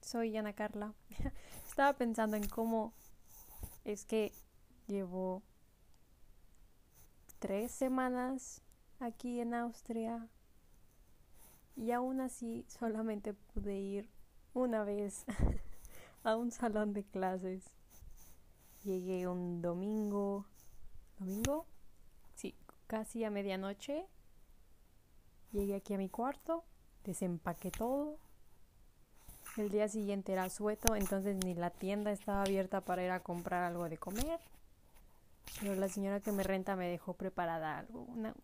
Soy Ana Carla. Estaba pensando en cómo es que llevo tres semanas aquí en Austria y aún así solamente pude ir una vez a un salón de clases. Llegué un domingo, domingo, sí, casi a medianoche. Llegué aquí a mi cuarto, desempaqué todo el día siguiente era sueto, entonces ni la tienda estaba abierta para ir a comprar algo de comer. Pero la señora que me renta me dejó preparada algo, una,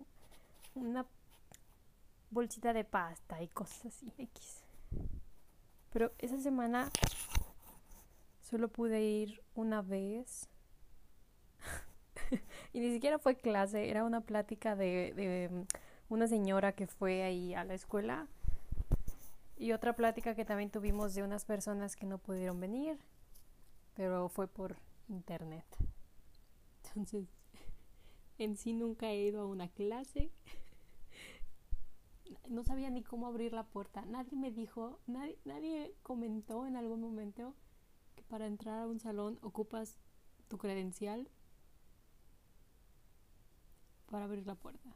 una bolsita de pasta y cosas así, X. Pero esa semana solo pude ir una vez. y ni siquiera fue clase, era una plática de, de una señora que fue ahí a la escuela y otra plática que también tuvimos de unas personas que no pudieron venir, pero fue por internet. Entonces, en sí nunca he ido a una clase. No sabía ni cómo abrir la puerta. Nadie me dijo, nadie, nadie comentó en algún momento que para entrar a un salón ocupas tu credencial para abrir la puerta.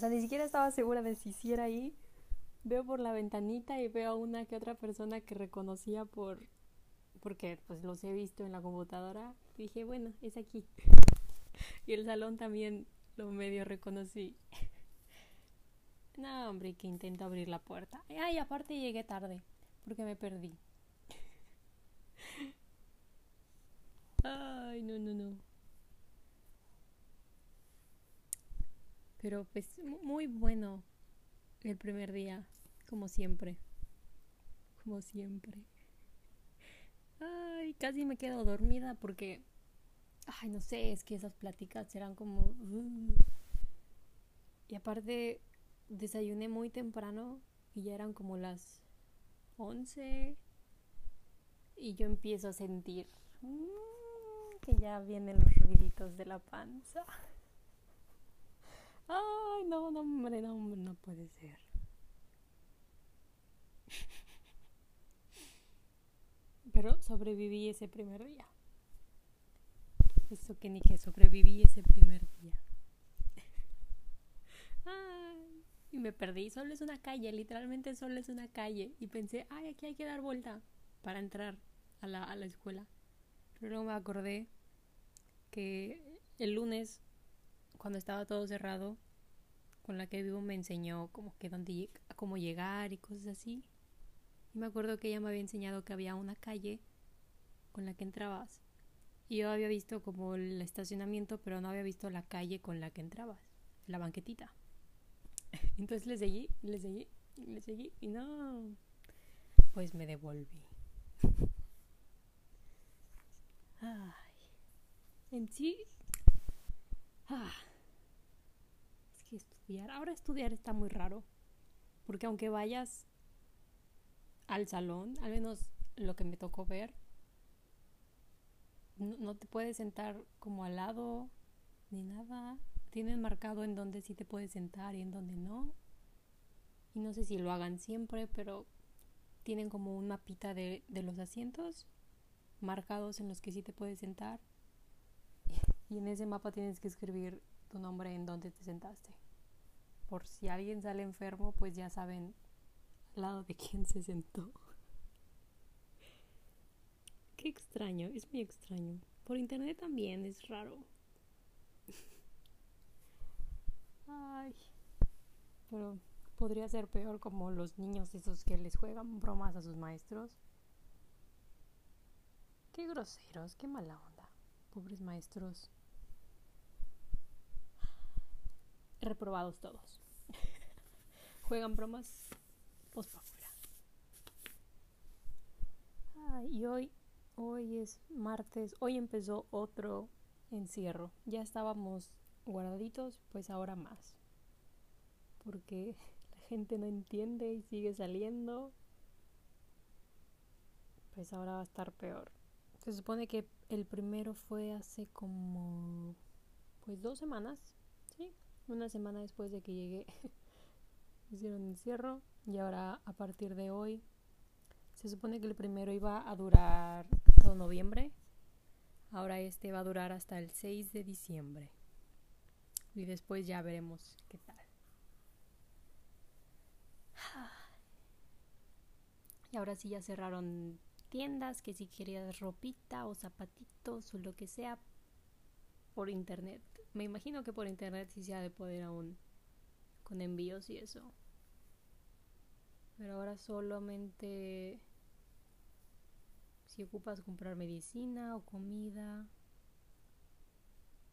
O sea, ni siquiera estaba segura de si hiciera ahí. Veo por la ventanita y veo a una que otra persona que reconocía por porque pues los he visto en la computadora. Dije, bueno, es aquí. y el salón también lo medio reconocí. no, hombre, que intento abrir la puerta. Ay, aparte llegué tarde porque me perdí. Ay, no, no, no. Pero pues muy bueno el primer día, como siempre. Como siempre. Ay, casi me quedo dormida porque, ay, no sé, es que esas pláticas eran como... Uh. Y aparte, desayuné muy temprano y ya eran como las 11 y yo empiezo a sentir mm, que ya vienen los ruiditos de la panza. No, no, hombre, no, hombre, no puede ser. Pero sobreviví ese primer día. Eso que ni que sobreviví ese primer día. Ay, y me perdí. Solo es una calle, literalmente solo es una calle. Y pensé, ay, aquí hay que dar vuelta para entrar a la, a la escuela. Pero luego me acordé que el lunes cuando estaba todo cerrado, con la que vivo me enseñó como que dónde cómo llegar y cosas así. Y me acuerdo que ella me había enseñado que había una calle con la que entrabas. Y yo había visto como el estacionamiento, pero no había visto la calle con la que entrabas, la banquetita. Entonces le seguí, le seguí, le seguí y no, pues me devolví. Ay, en sí, ah, Ahora estudiar está muy raro. Porque aunque vayas al salón, al menos lo que me tocó ver, no, te puedes sentar como al lado ni nada. Tienen marcado en dónde sí te puedes sentar y en dónde no. Y no sé si lo hagan siempre, pero tienen como un mapita de, de los asientos marcados en los que sí te puedes sentar. Y en ese mapa tienes que escribir tu nombre en dónde te sentaste por si alguien sale enfermo, pues ya saben al lado de quién se sentó. Qué extraño, es muy extraño. Por internet también es raro. Ay, pero podría ser peor como los niños esos que les juegan bromas a sus maestros. Qué groseros, qué mala onda. Pobres maestros. Reprobados todos juegan bromas, pues para afuera. y hoy, hoy es martes, hoy empezó otro encierro. Ya estábamos guardaditos, pues ahora más. Porque la gente no entiende y sigue saliendo. Pues ahora va a estar peor. Se supone que el primero fue hace como pues dos semanas, sí, una semana después de que llegué hicieron encierro y ahora a partir de hoy se supone que el primero iba a durar todo noviembre. Ahora este va a durar hasta el 6 de diciembre. Y después ya veremos qué tal. Y ahora sí ya cerraron tiendas, que si querías ropita o zapatitos o lo que sea por internet. Me imagino que por internet sí se ha de poder aún con envíos y eso. Pero ahora solamente si ocupas comprar medicina o comida.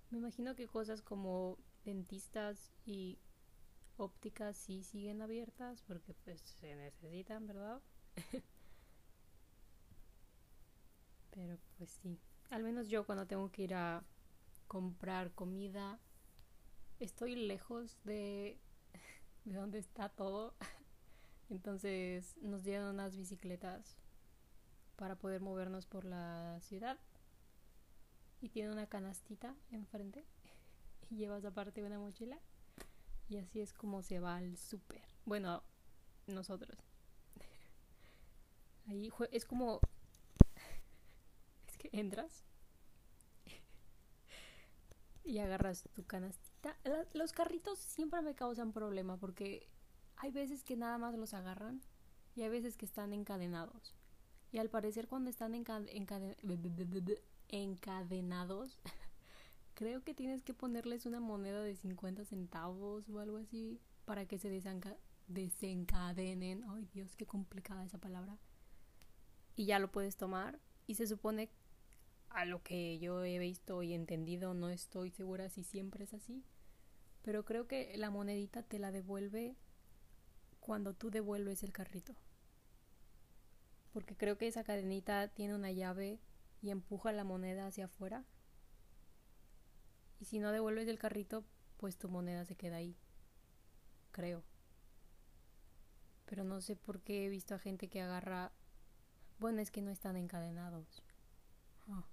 Me imagino que cosas como dentistas y ópticas sí siguen abiertas porque pues se necesitan, ¿verdad? Pero pues sí. Al menos yo cuando tengo que ir a comprar comida, estoy lejos de, de donde está todo. Entonces nos dieron unas bicicletas para poder movernos por la ciudad. Y tiene una canastita enfrente. Y llevas aparte una mochila. Y así es como se va al súper. Bueno, nosotros. Ahí es como... Es que entras y agarras tu canastita. Los carritos siempre me causan problema porque hay veces que nada más los agarran y hay veces que están encadenados. Y al parecer cuando están encadenados, creo que tienes que ponerles una moneda de 50 centavos o algo así para que se desencadenen. Ay Dios, qué complicada esa palabra y ya lo puedes tomar. Y se supone, a lo que yo he visto y entendido, no estoy segura si siempre es así, pero creo que la monedita te la devuelve cuando tú devuelves el carrito. Porque creo que esa cadenita tiene una llave y empuja la moneda hacia afuera. Y si no devuelves el carrito, pues tu moneda se queda ahí. Creo. Pero no sé por qué he visto a gente que agarra bueno, es que no están encadenados. Ah.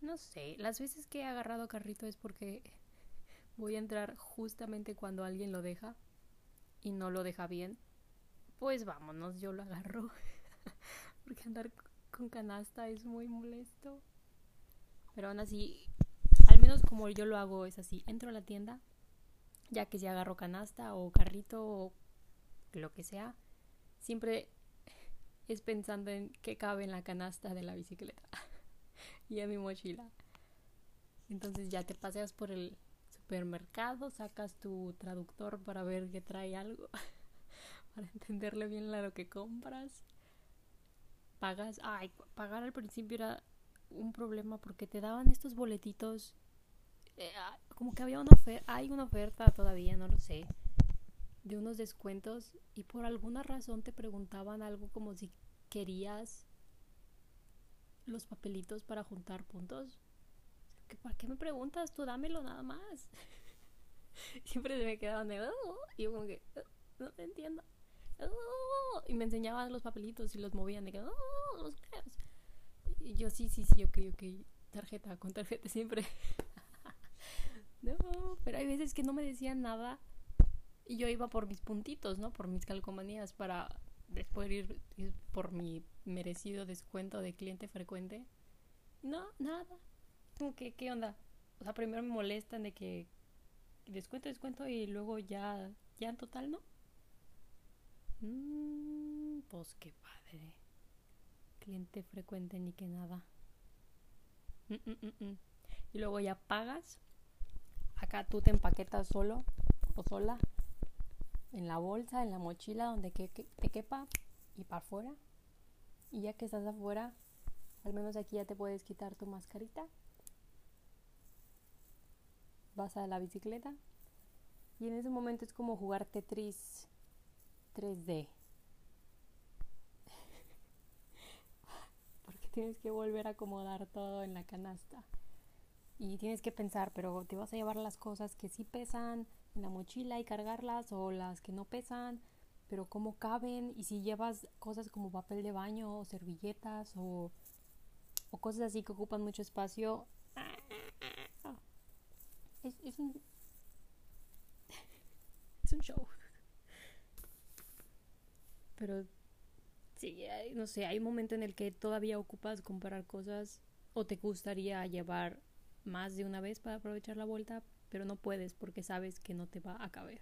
No sé, las veces que he agarrado carrito es porque voy a entrar justamente cuando alguien lo deja y no lo deja bien. Pues vámonos, yo lo agarro. porque andar con canasta es muy molesto. Pero aún así, al menos como yo lo hago es así. Entro a la tienda, ya que si agarro canasta o carrito o lo que sea, siempre es pensando en qué cabe en la canasta de la bicicleta y en mi mochila. Entonces ya te paseas por el supermercado, sacas tu traductor para ver que trae algo, para entenderle bien lo que compras. Pagas, ay, pagar al principio era un problema porque te daban estos boletitos, eh, ah, como que había una oferta, hay una oferta todavía, no lo sé, de unos descuentos y por alguna razón te preguntaban algo como si querías los papelitos para juntar puntos. ¿Para qué me preguntas? Tú dámelo nada más. Siempre se me quedaban de... Oh", y yo como que... oh, no te entiendo. Oh", y me enseñaban los papelitos y los movían de que... Oh, los Y yo sí, sí, sí, ok, ok. Tarjeta, con tarjeta siempre. no, pero hay veces que no me decían nada y yo iba por mis puntitos, ¿no? Por mis calcomanías para después ir, por mi merecido descuento de cliente frecuente. No, nada. Que, ¿qué onda? O sea, primero me molestan de que descuento, descuento y luego ya, ya en total, ¿no? Mm, pues qué padre. Cliente frecuente ni que nada. Mm, mm, y luego ya pagas. Acá tú te empaquetas solo o sola en la bolsa, en la mochila, donde te quepa y para afuera. Y ya que estás afuera, al menos aquí ya te puedes quitar tu mascarita. Vas a la bicicleta. Y en ese momento es como jugar Tetris 3D. Porque tienes que volver a acomodar todo en la canasta. Y tienes que pensar, pero te vas a llevar las cosas que sí pesan, en la mochila y cargarlas o las que no pesan, pero cómo caben y si llevas cosas como papel de baño o servilletas o, o cosas así que ocupan mucho espacio. Es, es un es un show. Pero sí, no sé, hay un momento en el que todavía ocupas comprar cosas o te gustaría llevar más de una vez para aprovechar la vuelta, pero no puedes porque sabes que no te va a caber.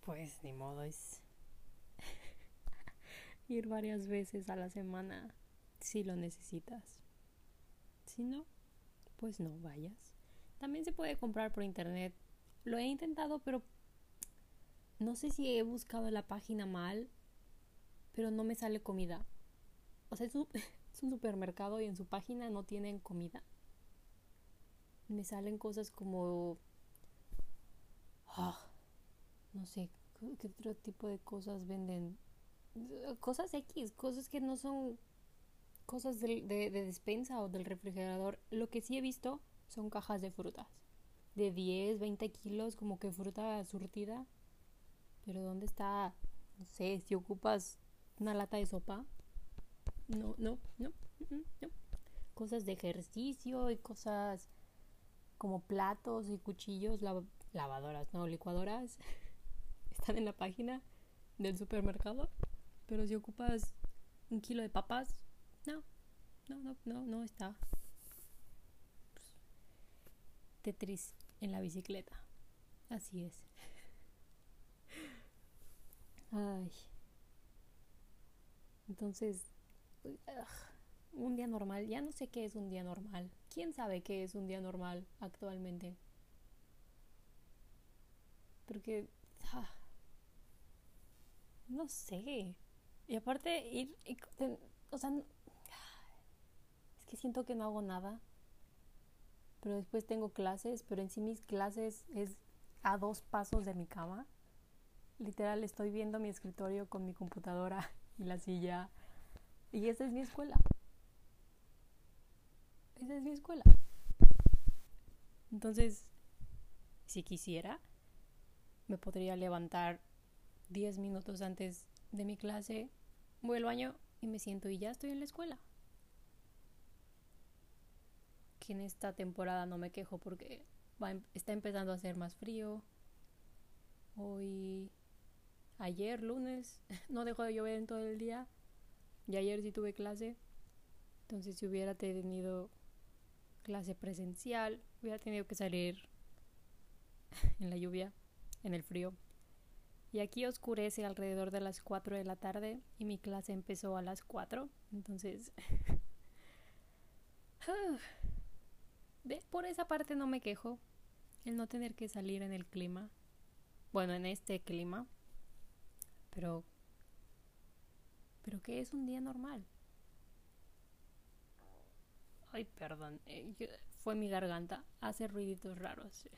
Pues ni modo es ir varias veces a la semana si lo necesitas. Si no, pues no vayas. También se puede comprar por internet. Lo he intentado, pero no sé si he buscado la página mal, pero no me sale comida. O sea, es un, supermercado y en su página no tienen comida. Me salen cosas como... Ah, no sé, ¿qué otro tipo de cosas venden? Cosas X, cosas que no son cosas de, de, despensa o del refrigerador. Lo que sí he visto son cajas de frutas. De 10, 20 kilos, como que fruta surtida. Pero ¿dónde está? No sé, si ocupas una lata de sopa. No, no, no, no. Cosas de ejercicio y cosas como platos y cuchillos, lavadoras, no, licuadoras. Están en la página del supermercado. Pero si ocupas un kilo de papas, no, no, no, no está. Tetris en la bicicleta. Así es. Ay. Entonces, un día normal, ya no sé qué es un día normal. ¿Quién sabe qué es un día normal actualmente? Porque, ah, no sé. Y aparte, ir, o sea, siento que no hago nada. Pero después tengo clases, pero en sí mis clases es a dos pasos de mi cama. Literal, estoy viendo mi escritorio con mi computadora y la silla. Y esa es mi escuela. Esa es mi escuela. Entonces, si quisiera, me podría levantar 10 minutos antes de mi clase, voy al baño y me siento y ya estoy en la escuela que en esta temporada no me quejo porque em, está empezando a hacer más frío. Hoy, ayer lunes, no dejó de llover en todo el día. Y ayer sí tuve clase. Entonces si hubiera tenido clase presencial, hubiera tenido que salir en la lluvia, en el frío. Y aquí oscurece alrededor de las 4 de la tarde y mi clase empezó a las 4. Entonces... Por esa parte no me quejo. El no tener que salir en el clima. Bueno, en este clima. Pero... Pero que es un día normal. Ay, perdón. Eh, fue mi garganta. Hace ruiditos raros.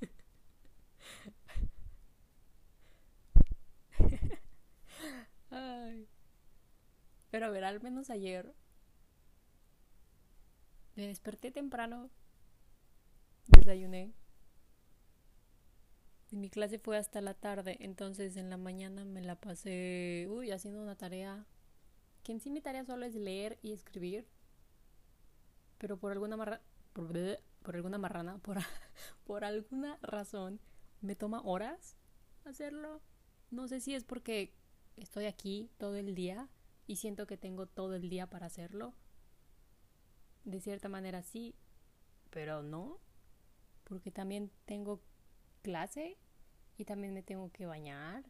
Ay. Pero a ver, al menos ayer me desperté temprano, desayuné. Y mi clase fue hasta la tarde, entonces en la mañana me la pasé, uy, haciendo una tarea. Que en sí mi tarea solo es leer y escribir. Pero por alguna marra, por, alguna marrana, por, por alguna razón, me toma horas hacerlo. No sé si es porque estoy aquí todo el día y siento que tengo todo el día para hacerlo de cierta manera sí, pero no, porque también tengo clase y también me tengo que bañar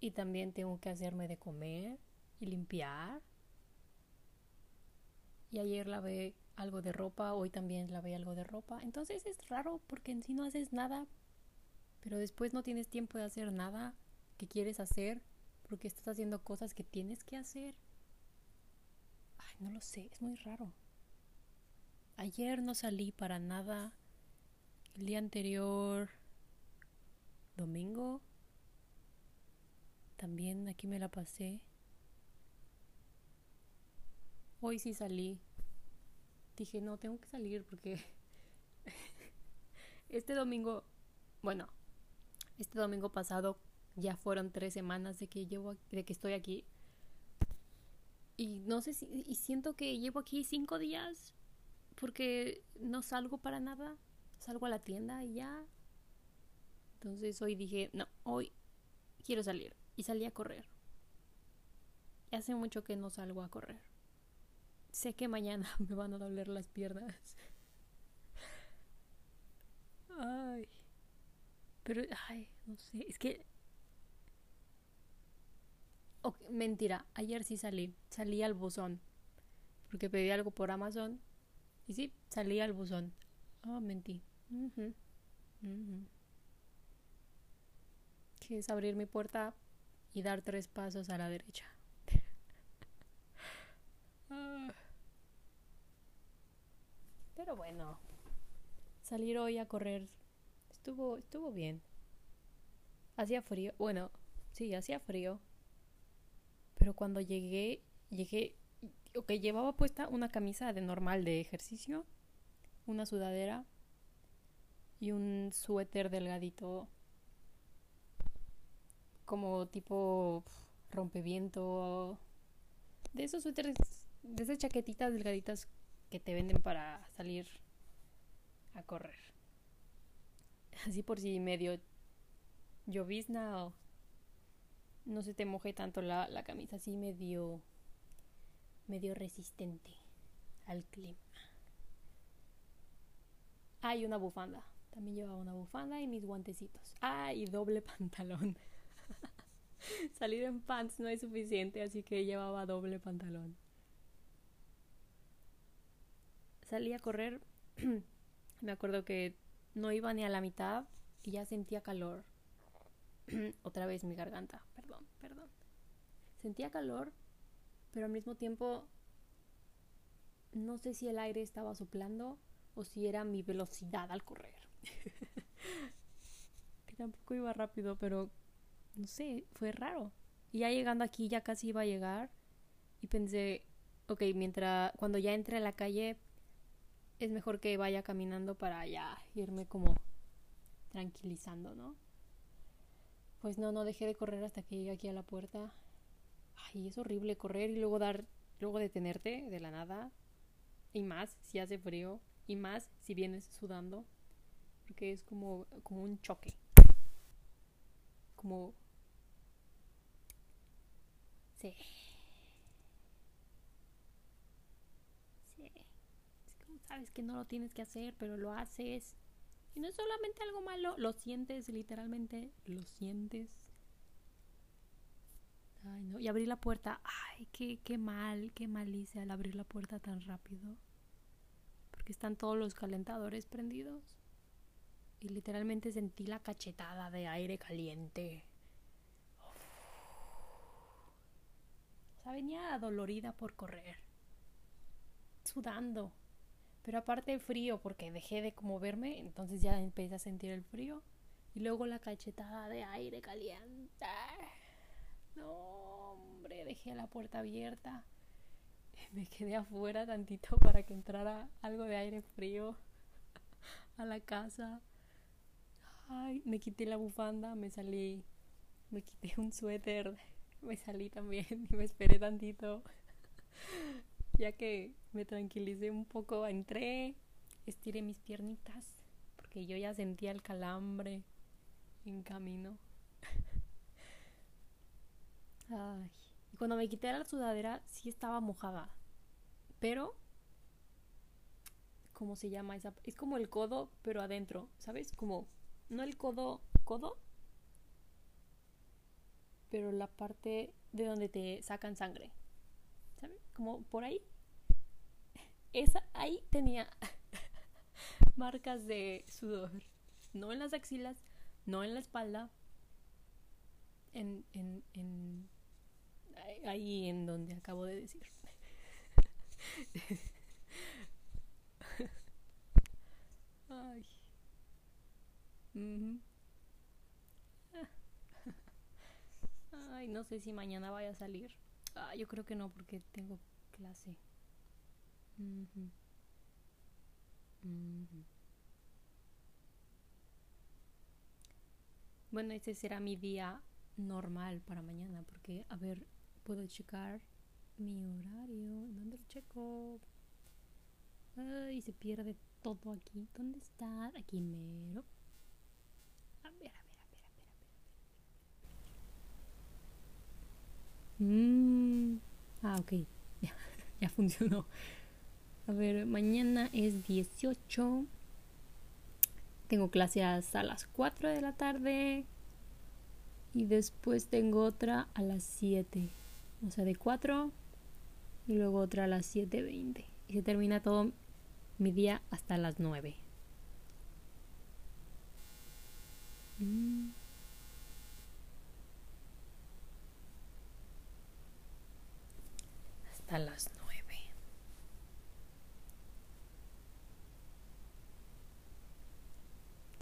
y también tengo que hacerme de comer y limpiar. Y ayer lavé algo de ropa, hoy también lavé algo de ropa. Entonces es raro porque en sí no haces nada, pero después no tienes tiempo de hacer nada que quieres hacer porque estás haciendo cosas que tienes que hacer. Ay, no lo sé, es muy raro. Ayer no salí para nada. El día anterior, domingo, también aquí me la pasé. Hoy sí salí. Dije, no, tengo que salir porque este domingo, bueno, este domingo pasado ya fueron tres semanas de que llevo, de que estoy aquí. Y no sé si, y siento que llevo aquí cinco días porque no salgo para nada, salgo a la tienda y ya. Entonces hoy dije, no, hoy quiero salir. Y salí a correr. Y hace mucho que no salgo a correr. Sé que mañana me van a doler las piernas. Ay. Pero, ay, no sé. Es que... mentira, ayer sí salí. Salí al buzón. Porque pedí algo por Amazon. Y sí, salí al buzón. Oh, mentí. Que es abrir mi puerta y dar tres pasos a la derecha. Ah. Pero bueno, salir hoy a correr estuvo, estuvo bien. Hacía frío, bueno, sí, hacía frío. Pero cuando llegué, llegué, ok, llevaba puesta una camisa de normal de ejercicio, una sudadera y un suéter delgadito, como tipo rompeviento, de esos suéteres, de esas chaquetitas delgaditas que te venden para salir a correr. Así por si medio llovizna o no se te moje tanto la, la camisa, así medio medio resistente al clima. Hay una bufanda. También llevaba una bufanda y mis guantecitos. Ah, y doble pantalón. Salir en pants no es suficiente, así que llevaba doble pantalón. salí a correr, me acuerdo que no iba ni a la mitad y ya sentía calor. Otra vez mi garganta, perdón, perdón. Sentía calor, pero al mismo tiempo no sé si el aire estaba soplando o si era mi velocidad al correr. que tampoco iba rápido, pero no sé, fue raro. Y ya llegando aquí, ya casi iba a llegar y pensé, ok, mientras, cuando ya entré a la calle, es mejor que vaya caminando para ya irme como tranquilizando, ¿no? Pues no, no dejé de correr hasta que llegué aquí a la puerta. Ay, es horrible correr y luego dar, luego detenerte de la nada. Y más si hace frío. Y más si vienes sudando. Porque es como, como un choque. Como... Sí. sabes que no lo tienes que hacer, pero lo haces. Y no es solamente algo malo, lo sientes, literalmente lo sientes. Y abrí la puerta. Ay, qué, qué mal, qué mal hice al abrir la puerta tan rápido. Porque están todos los calentadores prendidos. Y literalmente sentí la cachetada de aire caliente. O sea, venía dolorida por correr. Sudando. Pero aparte el frío, porque dejé de moverme, entonces ya empecé a sentir el frío. Y luego la cachetada de aire caliente. No, hombre, dejé la puerta abierta. Me quedé afuera tantito para que entrara algo de aire frío a la casa. Ay, me quité la bufanda, me salí, me quité un suéter, me salí también y me esperé tantito ya que me tranquilicé un poco, entré, estiré mis piernitas, porque yo ya sentía el calambre en camino. Ay. Y cuando me quité la sudadera, sí estaba mojada. Pero, ¿cómo se llama esa? Es como el codo, pero adentro, ¿sabes? Como, no el codo, codo, pero la parte de donde te sacan sangre. ¿Sabes? Como por ahí. Esa, ahí tenía marcas de sudor. No en las axilas, no en la espalda. En, en, en ahí en donde acabo de decir. Ay. Ay, no sé si mañana vaya a salir. Ah, yo creo que no, porque tengo clase. Bueno, ese será mi día normal para mañana, porque, a ver, puedo checar mi horario. ¿Dónde lo checo? Ay, se pierde todo aquí. ¿Dónde está? Aquí mero. A ver, a ver, a ver, a ver, a ver. Mm, ah, ok. Ya, ya funcionó. A ver, mañana es 18. Tengo clases a las 4 de la tarde. Y después tengo otra a las 7. O sea, de 4 y luego otra a las 7.20. Y se termina todo mi día hasta las 9. Mm. Hasta las 9.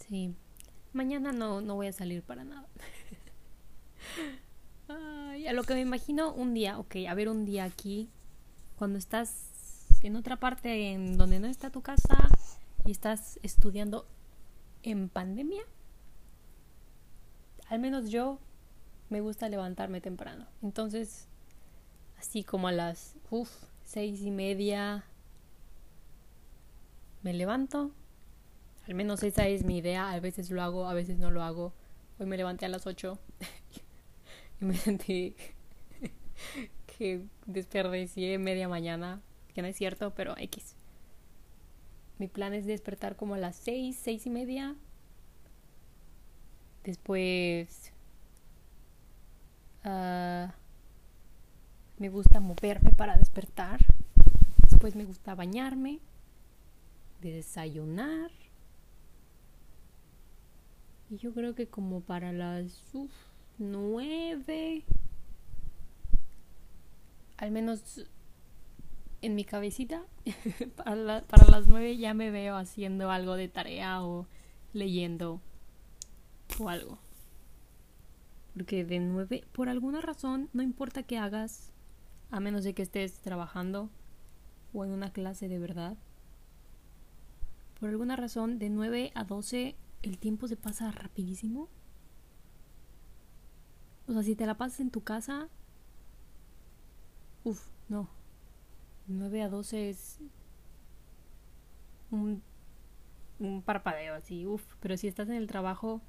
Sí. Mañana no, no voy a salir para nada. A lo que me imagino un día, ok, a ver un día aquí, cuando estás en otra parte en donde no está tu casa y estás estudiando en pandemia, al menos yo me gusta levantarme temprano. Entonces, así como a las uf, seis y media, me levanto. Al menos esa es mi idea. A veces lo hago, a veces no lo hago. Hoy me levanté a las ocho me sentí que desperdicié media mañana, que no es cierto, pero X. Mi plan es despertar como a las seis, seis y media. Después uh, me gusta moverme para despertar. Después me gusta bañarme, desayunar. Y yo creo que como para las uf, nueve, al menos en mi cabecita, para, las nueve ya me veo haciendo algo de tarea o leyendo o algo. Porque de nueve, por alguna razón, no importa qué hagas, a menos de que estés trabajando o en una clase de verdad. Por alguna razón, de 9 a 12 el tiempo se pasa rapidísimo. O sea, si te la pasas en tu casa, uff, no. 9 a 12 es un, un parpadeo así, uff. Pero si estás en el trabajo,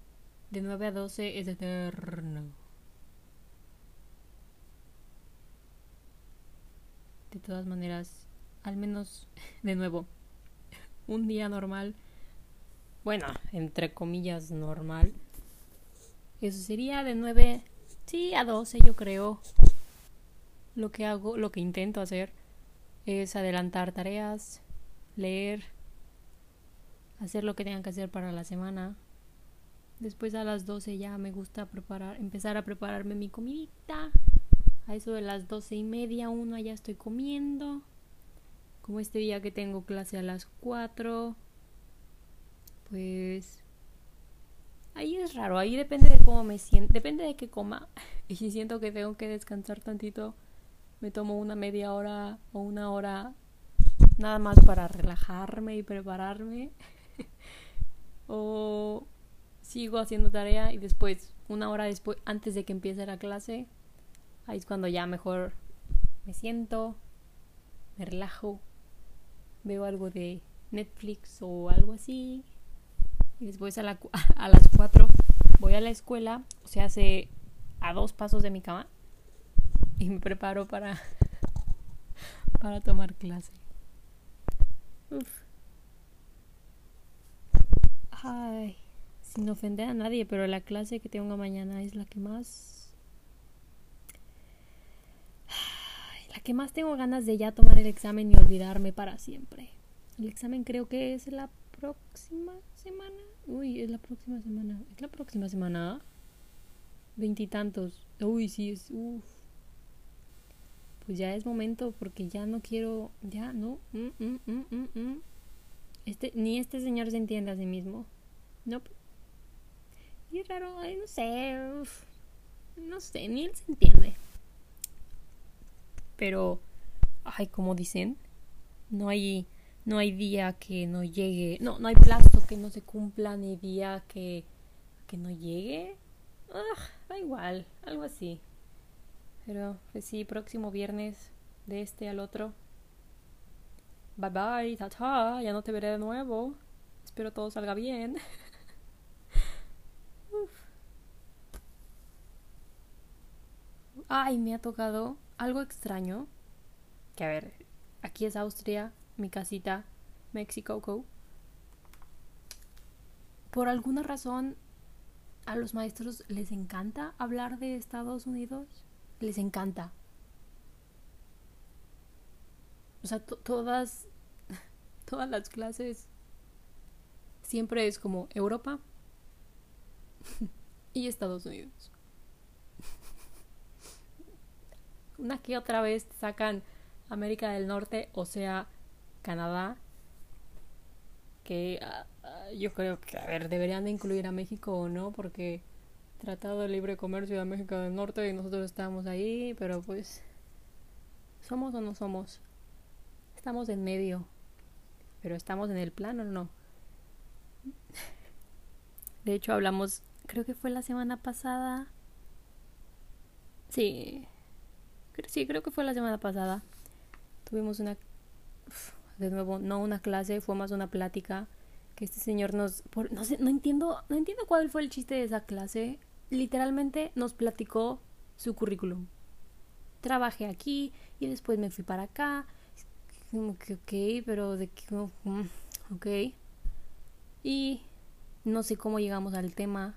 de 9 a 12 es eterno. De todas maneras, al menos, de nuevo, un día normal, bueno, entre comillas normal, eso sería de 9, sí, a 12 yo creo. Lo que hago, lo que intento hacer es adelantar tareas, leer, hacer lo que tengan que hacer para la semana, Después a las 12 ya me gusta preparar, empezar a prepararme mi comidita. A eso de las doce y media, una ya estoy comiendo. Como este día que tengo clase a las 4. Pues ahí es raro, ahí depende de cómo me siento, depende de qué coma. Y si siento que tengo que descansar tantito, me tomo una media hora o una hora nada más para relajarme y prepararme. o sigo haciendo tarea y después, una hora después, antes de que empiece la clase, ahí es cuando ya mejor me siento, me relajo, veo algo de Netflix o algo así. Y después a, a las 4 voy a la escuela, o sea, hace a dos pasos de mi cama y me preparo para, para tomar clase. Uf. Ay sin ofender a nadie, pero la clase que tengo mañana es la que más... La que más tengo ganas de ya tomar el examen y olvidarme para siempre. El examen creo que es la próxima semana. Uy, es la próxima semana. ¿Es la próxima semana? Veintitantos. Uy, sí, es... Uf. Pues ya es momento porque ya no quiero... Ya, no. Mm, mm, mm, este, ni este señor se entiende a sí mismo. No. Y raro, no sé. no sé, ni él se entiende. Pero, ay, como dicen, no hay, no hay día que no llegue. No, no hay plazo que no se cumpla, ni día que, que no llegue. Ah, da igual, algo así. Pero, pues sí, próximo viernes, de este al otro. Bye bye, ta ta, ya no te veré de nuevo. Espero todo salga bien. Ay, me ha tocado algo extraño. Que a ver, aquí es Austria, mi casita, Mexico. Por alguna razón, a los maestros les encanta hablar de Estados Unidos. Les encanta. O sea, todas, todas las clases siempre es como Europa y Estados Unidos. Una que otra vez sacan América del Norte, o sea, Canadá, que ah, yo creo que, a ver, deberían de incluir a México o no, porque Tratado de Libre Comercio de México del Norte y nosotros estamos ahí, pero pues, ¿somos o no somos? Estamos en medio, pero estamos en el plano o no. De hecho, hablamos, creo que fue la semana pasada. Sí, sí, creo que fue la semana pasada. Tuvimos una, de nuevo, no una clase, fue más una plática este señor nos, no sé, no entiendo, no entiendo cuál fue el chiste de esa clase. Literalmente nos platicó su currículum. Trabajé aquí y después me fui para acá. Como que, ok, pero de qué, mm, ok. Y no sé cómo llegamos al tema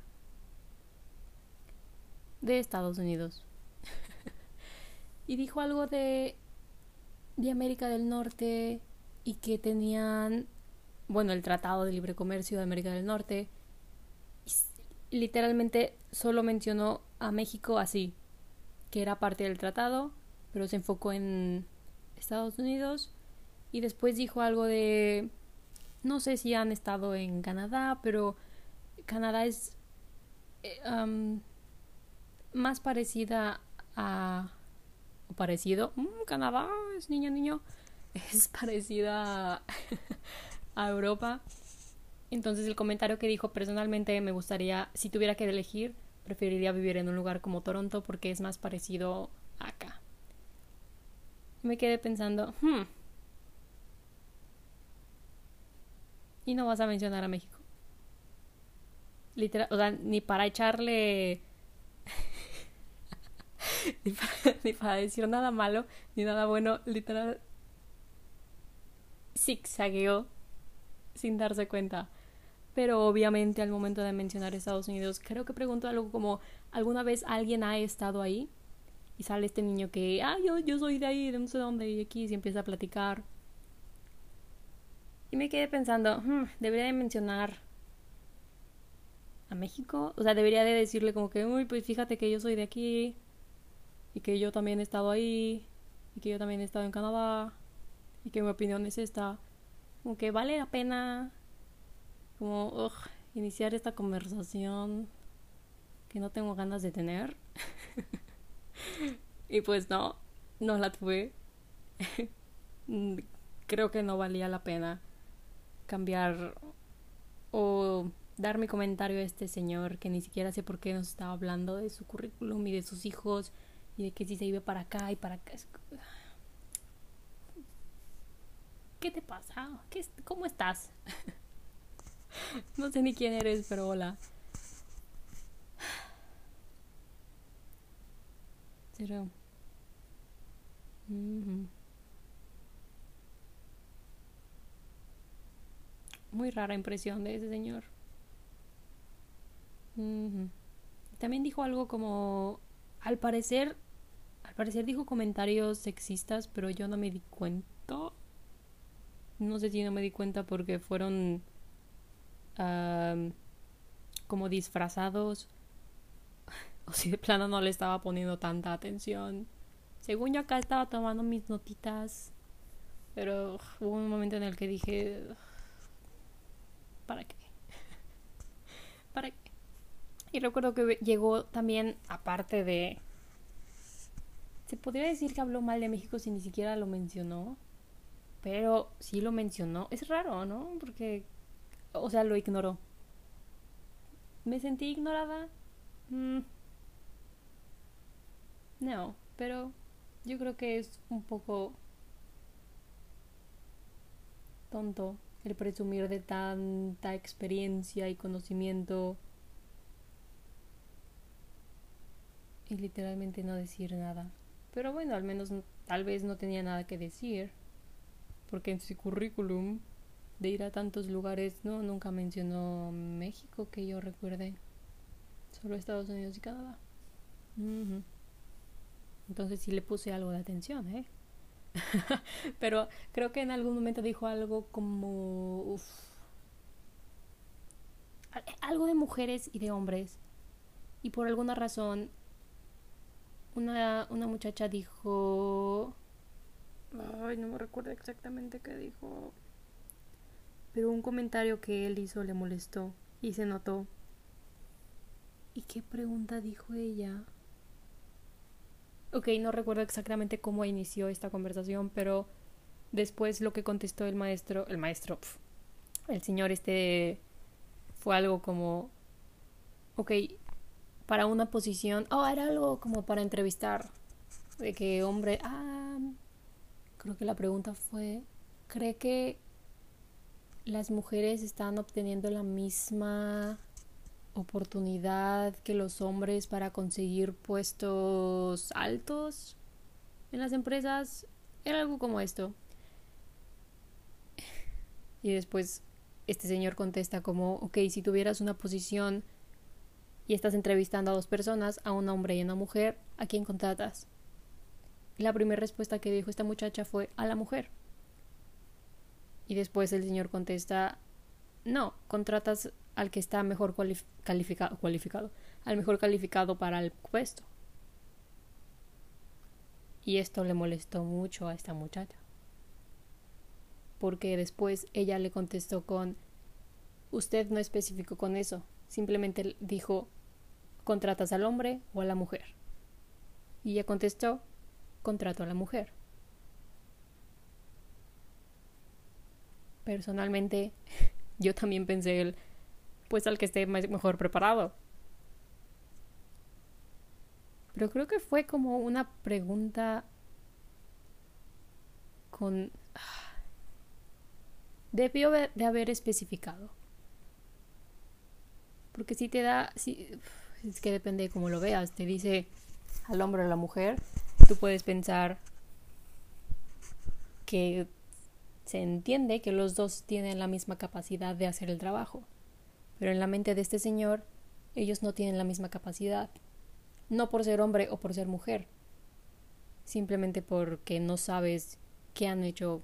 de Estados Unidos. y dijo algo de, de América del Norte y que tenían, bueno, el Tratado de Libre Comercio de América del Norte. Literalmente solo mencionó a México así, que era parte del tratado, pero se enfocó en Estados Unidos. Y después dijo algo de no sé si han estado en Canadá, pero Canadá es eh, más parecida a... o parecido... Mm, Canadá es niño, niño. Es parecida a, Europa. Entonces el comentario que dijo personalmente me gustaría, si tuviera que elegir, preferiría vivir en un lugar como Toronto porque es más parecido acá. Me quedé pensando, hmm, y no vas a mencionar a México. Literal, o sea, ni para echarle. ni, para, decir nada malo, ni nada bueno, literal. Zigzagueó sin darse cuenta. Pero obviamente al momento de mencionar Estados Unidos, creo que pregunto algo como: ¿alguna vez alguien ha estado ahí? Y sale este niño que, ah, yo, yo soy de ahí, de no sé dónde, y aquí se empieza a platicar. Y me quedé pensando, hmm, debería de mencionar a México. O sea, debería de decirle como que, uy, pues fíjate que yo soy de aquí. Y que yo también he estado ahí. Y que yo también he estado en Canadá. Y que mi opinión es esta. Como que vale la pena. Como, iniciar esta conversación que no tengo ganas de tener. y pues no, no la tuve. Creo que no valía la pena cambiar o dar mi comentario a este señor que ni siquiera sé por qué nos estaba hablando de su currículum y de sus hijos y de que si se iba para acá y para acá. ¿Qué te pasa? ¿Qué, ¿Cómo estás? no sé ni quién eres, pero hola. Pero... muy rara impresión de ese señor. También dijo algo como, al parecer, al parecer dijo comentarios sexistas, pero yo no me di cuenta. No sé si no me di cuenta porque fueron como disfrazados o si de plano no le estaba poniendo tanta atención. Según yo acá estaba tomando mis notitas, pero hubo un momento en el que dije, ¿para qué? ¿Para qué? Y recuerdo que llegó también, aparte de... Se podría decir que habló mal de México si ni siquiera lo mencionó. Pero sí lo mencionó. Es raro, ¿no? Porque... O sea, lo ignoró. ¿Me sentí ignorada? Mm. No, pero yo creo que es un poco tonto el presumir de tanta experiencia y conocimiento y literalmente no decir nada. Pero bueno, al menos tal vez no tenía nada que decir. Porque en su currículum de ir a tantos lugares, no, nunca mencionó México que yo recuerde. Solo Estados Unidos y Canadá. Entonces sí le puse algo de atención, ¿eh? Pero creo que en algún momento dijo algo como... algo de mujeres y de hombres. Y por alguna razón, una, una muchacha dijo... Ay, no me recuerdo exactamente qué dijo. Pero un comentario que él hizo le molestó y se notó. ¿Y qué pregunta dijo ella? Ok, no recuerdo exactamente cómo inició esta conversación, pero después lo que contestó el maestro, el maestro, el señor este, fue algo como, ok, para una posición, oh, era algo como para entrevistar, de que hombre, ah, creo que la pregunta fue, ¿cree que las mujeres están obteniendo la misma oportunidad que los hombres para conseguir puestos altos en las empresas. Era algo como esto. Y después este señor contesta como, ok, si tuvieras una posición y estás entrevistando a dos personas, a un hombre y a una mujer, ¿a quién contratas? La primera respuesta que dijo esta muchacha fue a la mujer. Y después el señor contesta, no, contratas al que está mejor calificado, cualificado, al mejor calificado para el puesto. Y esto le molestó mucho a esta muchacha. Porque después ella le contestó con, usted no especificó con eso, simplemente dijo, contratas al hombre o a la mujer. Y ella contestó, contrato a la mujer. Personalmente, yo también pensé el pues al que esté mejor preparado. Pero creo que fue como una pregunta con... Debió de haber especificado. Porque si te da... Si, es que depende de cómo lo veas. Te dice al hombre o a la mujer. Tú puedes pensar que se entiende que los dos tienen la misma capacidad de hacer el trabajo. Pero en la mente de este señor, ellos no tienen la misma capacidad. No por ser hombre o por ser mujer. Simplemente porque no sabes qué han hecho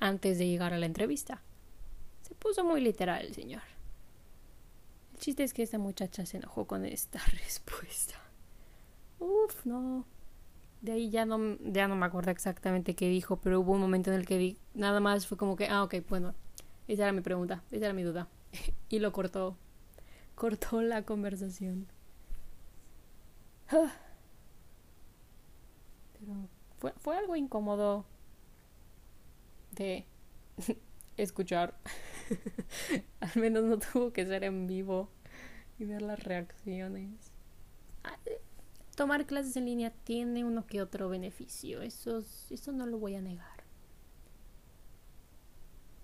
antes de llegar a la entrevista. Se puso muy literal el señor. El chiste es que esta muchacha se enojó con esta respuesta. Uf, no. De ahí ya no, ya no me acuerdo exactamente qué dijo, pero hubo un momento en el que di, nada más fue como que, ah, ok, bueno, esa era mi pregunta, esa era mi duda. y lo cortó. Cortó la conversación. Pero fue, fue algo incómodo de escuchar. Al menos no tuvo que ser en vivo y ver las reacciones. Tomar clases en línea tiene uno que otro beneficio, eso, eso no lo voy a negar.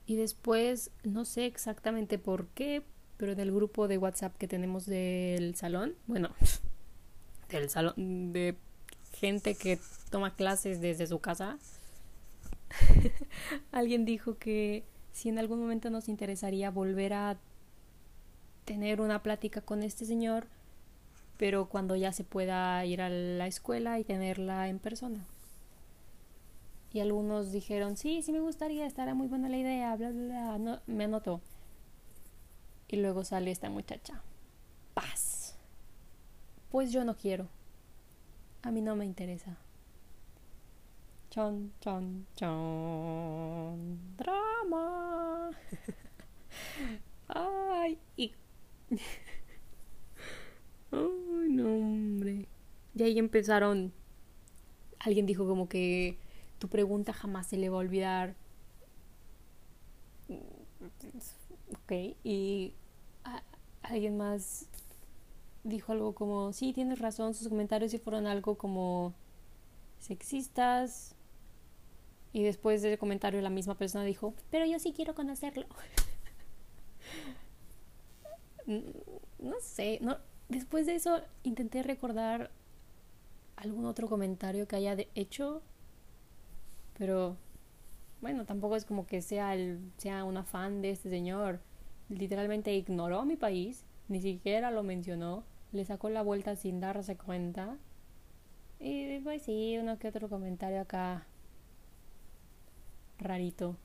Y después, no sé exactamente por qué, pero del grupo de WhatsApp que tenemos del salón, bueno, del salón de gente que toma clases desde su casa, alguien dijo que si en algún momento nos interesaría volver a tener una plática con este señor, pero cuando ya se pueda ir a la escuela y tenerla en persona. Y algunos dijeron, sí, sí me gustaría, estará muy buena la idea, bla, bla, bla. No, me anotó. Y luego sale esta muchacha. Paz. Pues yo no quiero. A mí no me interesa. Chon, chon, chon. Drama. Ay, y... Ay, no, hombre. Y ahí empezaron... Alguien dijo como que tu pregunta jamás se le va a olvidar. Ok, y alguien más dijo algo como, sí, tienes razón, sus comentarios sí fueron algo como sexistas. Y después del comentario la misma persona dijo, pero yo sí quiero conocerlo. no sé, no, después de eso intenté recordar algún otro comentario que haya hecho, pero bueno, tampoco es como que sea, el, sea una fan de este señor. Literalmente ignoró mi país, ni siquiera lo mencionó, le sacó la vuelta sin darse cuenta. Y pues sí, uno que otro comentario acá rarito,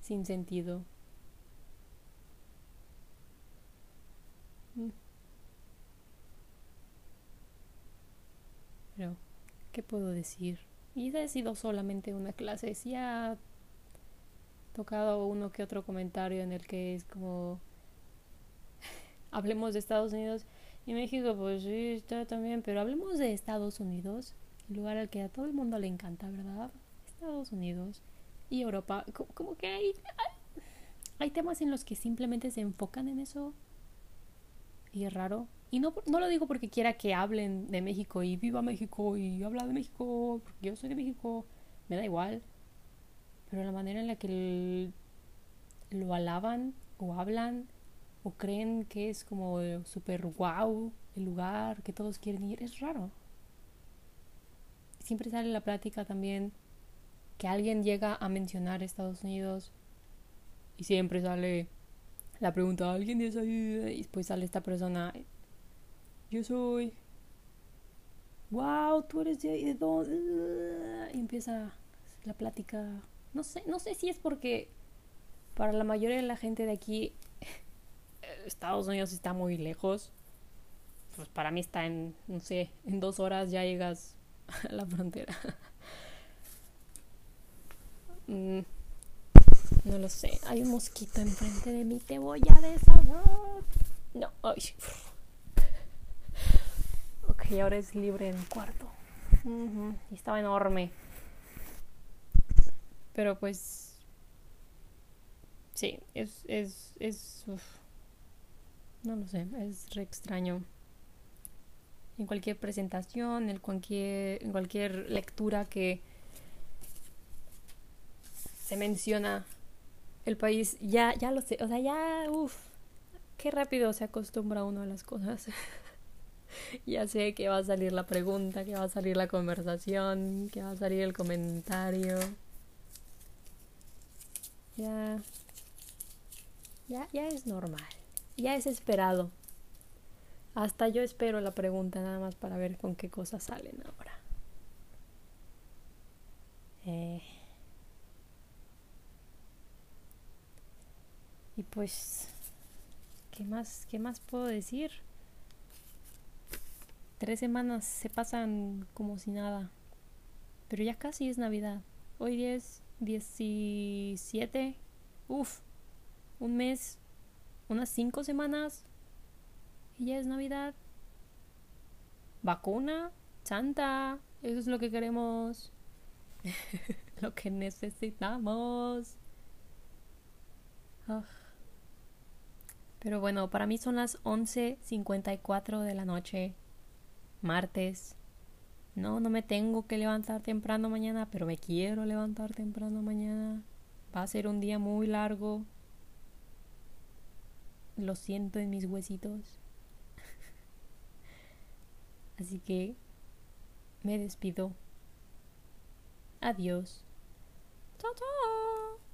sin sentido. Mm. Pero, ¿qué puedo decir? Y ha sido solamente una clase, sí ha tocado uno que otro comentario en el que es como hablemos de Estados Unidos y México, pues sí, está también, pero hablemos de Estados Unidos, el lugar al que a todo el mundo le encanta, ¿verdad? Estados Unidos y Europa, como, que hay, hay, temas en los que simplemente se enfocan en eso y es raro. Y no, no lo digo porque quiera que hablen de México y viva México y habla de México, porque yo soy de México, me da igual. Pero la manera en la que lo alaban o hablan o creen que es como súper wow el lugar, que todos quieren ir, es raro. Siempre sale la plática también que alguien llega a mencionar Estados Unidos y siempre sale la pregunta, ¿alguien es ahí? Y después sale esta persona, yo soy, wow, tú eres de, de dónde? Empieza la plática, no sé, no sé si es porque para la mayoría de la gente de aquí Estados Unidos está muy lejos. Pues para mí está en, no sé, en dos horas ya llegas a la frontera. Mm, no lo sé. Hay un mosquito enfrente de mí. Te voy a desahogar. No. Ay. Ok, ahora es libre en el cuarto. Y estaba enorme. Pero pues. Sí, es. es, es no lo sé, es re extraño. En cualquier presentación, en cualquier, en cualquier lectura que se menciona el país, ya, ya lo sé, o sea, ya, uff, qué rápido se acostumbra uno a las cosas. ya sé que va a salir la pregunta, que va a salir la conversación, que va a salir el comentario. Ya, ya, ya es normal ya es esperado. Hasta yo espero la pregunta nada más para ver con qué cosas salen ahora. Eh. Y pues, ¿qué más, ¿qué más puedo decir? Tres semanas se pasan como si nada. Pero ya casi es Navidad. Hoy es 17. Uf, un mes unas cinco semanas y ya es Navidad. Vacuna, Santa, eso es lo que queremos, lo que necesitamos. Pero bueno, para mí son las 11.54 de la noche, martes. No, no me tengo que levantar temprano mañana, pero me quiero levantar temprano mañana. Va a ser un día muy largo. Lo siento en mis huesitos. Así que me despido. Adiós. Chao, chao.